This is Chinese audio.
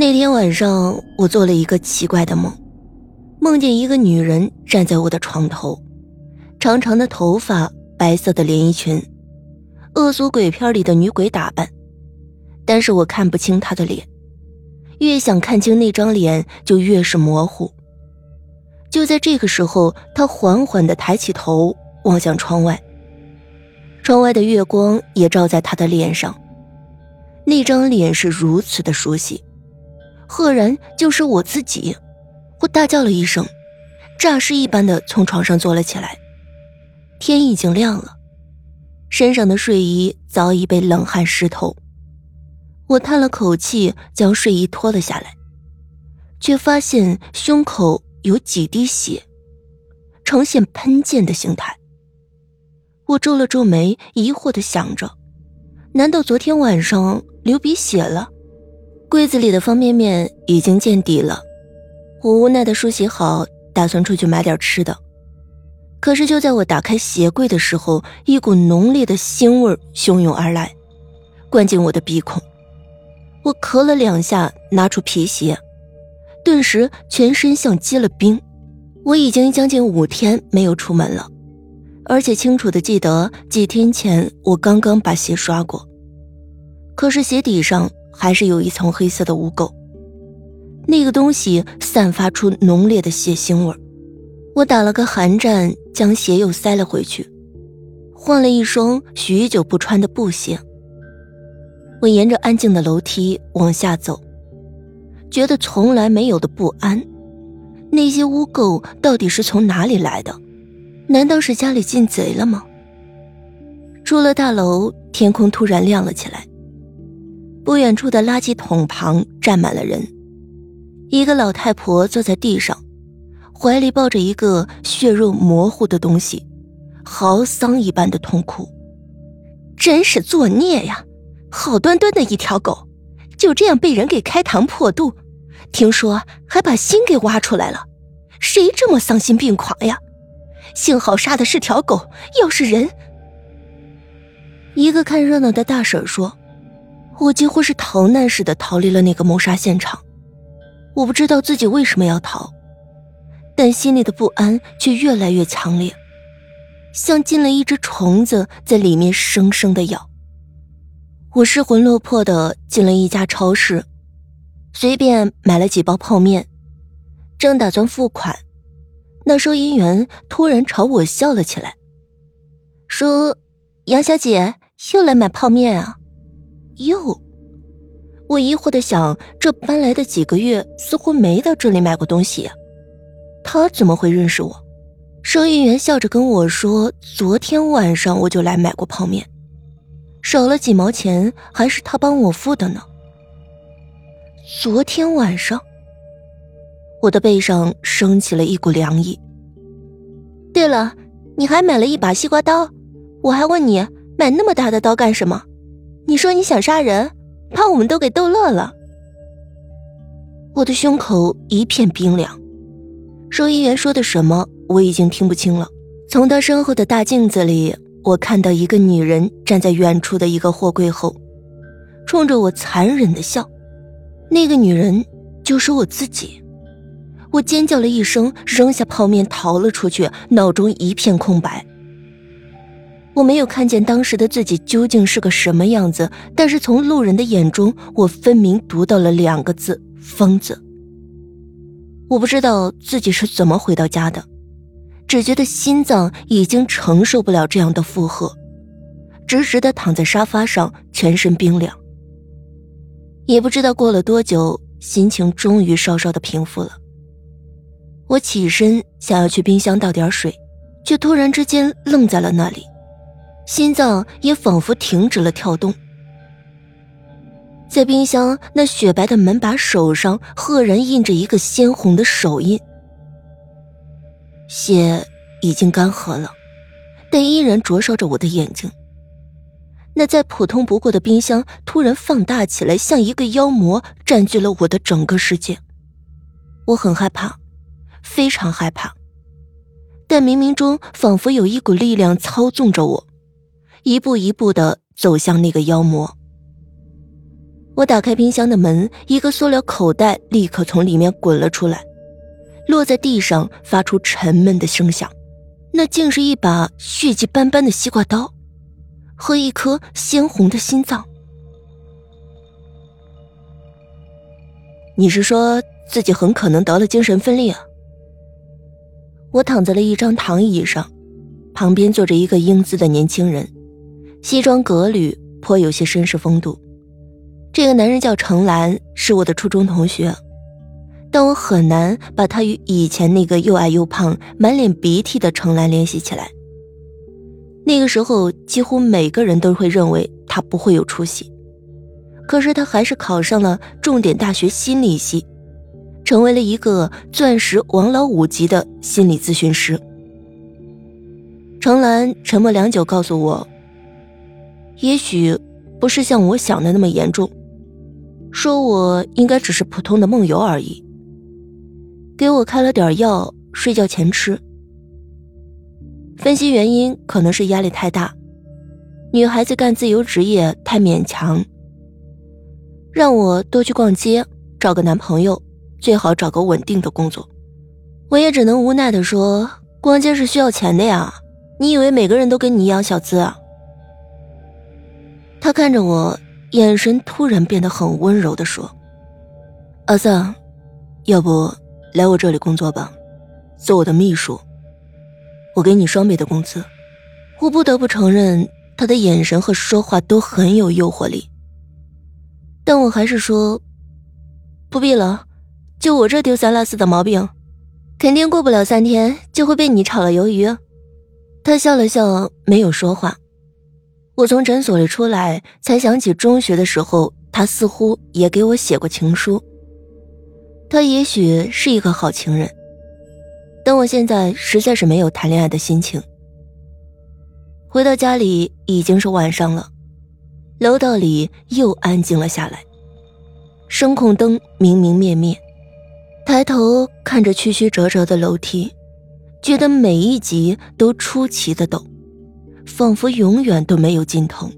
那天晚上，我做了一个奇怪的梦，梦见一个女人站在我的床头，长长的头发，白色的连衣裙，恶俗鬼片里的女鬼打扮，但是我看不清她的脸，越想看清那张脸，就越是模糊。就在这个时候，她缓缓地抬起头，望向窗外，窗外的月光也照在她的脸上，那张脸是如此的熟悉。赫然就是我自己，我大叫了一声，诈尸一般的从床上坐了起来。天已经亮了，身上的睡衣早已被冷汗湿透。我叹了口气，将睡衣脱了下来，却发现胸口有几滴血，呈现喷溅的形态。我皱了皱眉，疑惑的想着：难道昨天晚上流鼻血了？柜子里的方便面已经见底了，我无奈的梳洗好，打算出去买点吃的。可是就在我打开鞋柜的时候，一股浓烈的腥味汹涌而来，灌进我的鼻孔。我咳了两下，拿出皮鞋，顿时全身像结了冰。我已经将近五天没有出门了，而且清楚的记得几天前我刚刚把鞋刷过，可是鞋底上。还是有一层黑色的污垢，那个东西散发出浓烈的血腥味我打了个寒战，将鞋又塞了回去，换了一双许久不穿的布鞋。我沿着安静的楼梯往下走，觉得从来没有的不安。那些污垢到底是从哪里来的？难道是家里进贼了吗？出了大楼，天空突然亮了起来。不远处的垃圾桶旁站满了人，一个老太婆坐在地上，怀里抱着一个血肉模糊的东西，嚎丧一般的痛哭。真是作孽呀！好端端的一条狗，就这样被人给开膛破肚，听说还把心给挖出来了。谁这么丧心病狂呀？幸好杀的是条狗，要是人……一个看热闹的大婶说。我几乎是逃难似的逃离了那个谋杀现场，我不知道自己为什么要逃，但心里的不安却越来越强烈，像进了一只虫子在里面生生的咬。我失魂落魄的进了一家超市，随便买了几包泡面，正打算付款，那收银员突然朝我笑了起来，说：“杨小姐又来买泡面啊？”又，我疑惑的想，这搬来的几个月似乎没到这里买过东西，他怎么会认识我？收银员笑着跟我说：“昨天晚上我就来买过泡面，少了几毛钱还是他帮我付的呢。”昨天晚上，我的背上升起了一股凉意。对了，你还买了一把西瓜刀，我还问你买那么大的刀干什么？你说你想杀人，把我们都给逗乐了。我的胸口一片冰凉，收银员说的什么我已经听不清了。从他身后的大镜子里，我看到一个女人站在远处的一个货柜后，冲着我残忍的笑。那个女人就是我自己。我尖叫了一声，扔下泡面逃了出去，脑中一片空白。我没有看见当时的自己究竟是个什么样子，但是从路人的眼中，我分明读到了两个字：疯子。我不知道自己是怎么回到家的，只觉得心脏已经承受不了这样的负荷，直直的躺在沙发上，全身冰凉。也不知道过了多久，心情终于稍稍的平复了。我起身想要去冰箱倒点水，却突然之间愣在了那里。心脏也仿佛停止了跳动，在冰箱那雪白的门把手上，赫然印着一个鲜红的手印。血已经干涸了，但依然灼烧着我的眼睛。那再普通不过的冰箱突然放大起来，像一个妖魔占据了我的整个世界。我很害怕，非常害怕，但冥冥中仿佛有一股力量操纵着我。一步一步的走向那个妖魔。我打开冰箱的门，一个塑料口袋立刻从里面滚了出来，落在地上，发出沉闷的声响。那竟是一把血迹斑斑的西瓜刀，和一颗鲜红的心脏。你是说自己很可能得了精神分裂啊？我躺在了一张躺椅上，旁边坐着一个英姿的年轻人，西装革履，颇有些绅士风度。这个男人叫程兰，是我的初中同学，但我很难把他与以前那个又矮又胖、满脸鼻涕的程兰联系起来。那个时候，几乎每个人都会认为他不会有出息，可是他还是考上了重点大学心理系，成为了一个钻石王老五级的心理咨询师。程兰沉默良久，告诉我：“也许不是像我想的那么严重。”说我应该只是普通的梦游而已，给我开了点药，睡觉前吃。分析原因可能是压力太大，女孩子干自由职业太勉强，让我多去逛街，找个男朋友，最好找个稳定的工作。我也只能无奈的说，逛街是需要钱的呀，你以为每个人都跟你一样小资啊？他看着我。眼神突然变得很温柔的说：“阿桑，要不来我这里工作吧，做我的秘书，我给你双倍的工资。”我不得不承认，他的眼神和说话都很有诱惑力，但我还是说：“不必了，就我这丢三落四的毛病，肯定过不了三天就会被你炒了鱿鱼。”他笑了笑，没有说话。我从诊所里出来，才想起中学的时候，他似乎也给我写过情书。他也许是一个好情人，但我现在实在是没有谈恋爱的心情。回到家里已经是晚上了，楼道里又安静了下来，声控灯明明灭灭。抬头看着曲曲折折的楼梯，觉得每一级都出奇的陡。仿佛永远都没有尽头。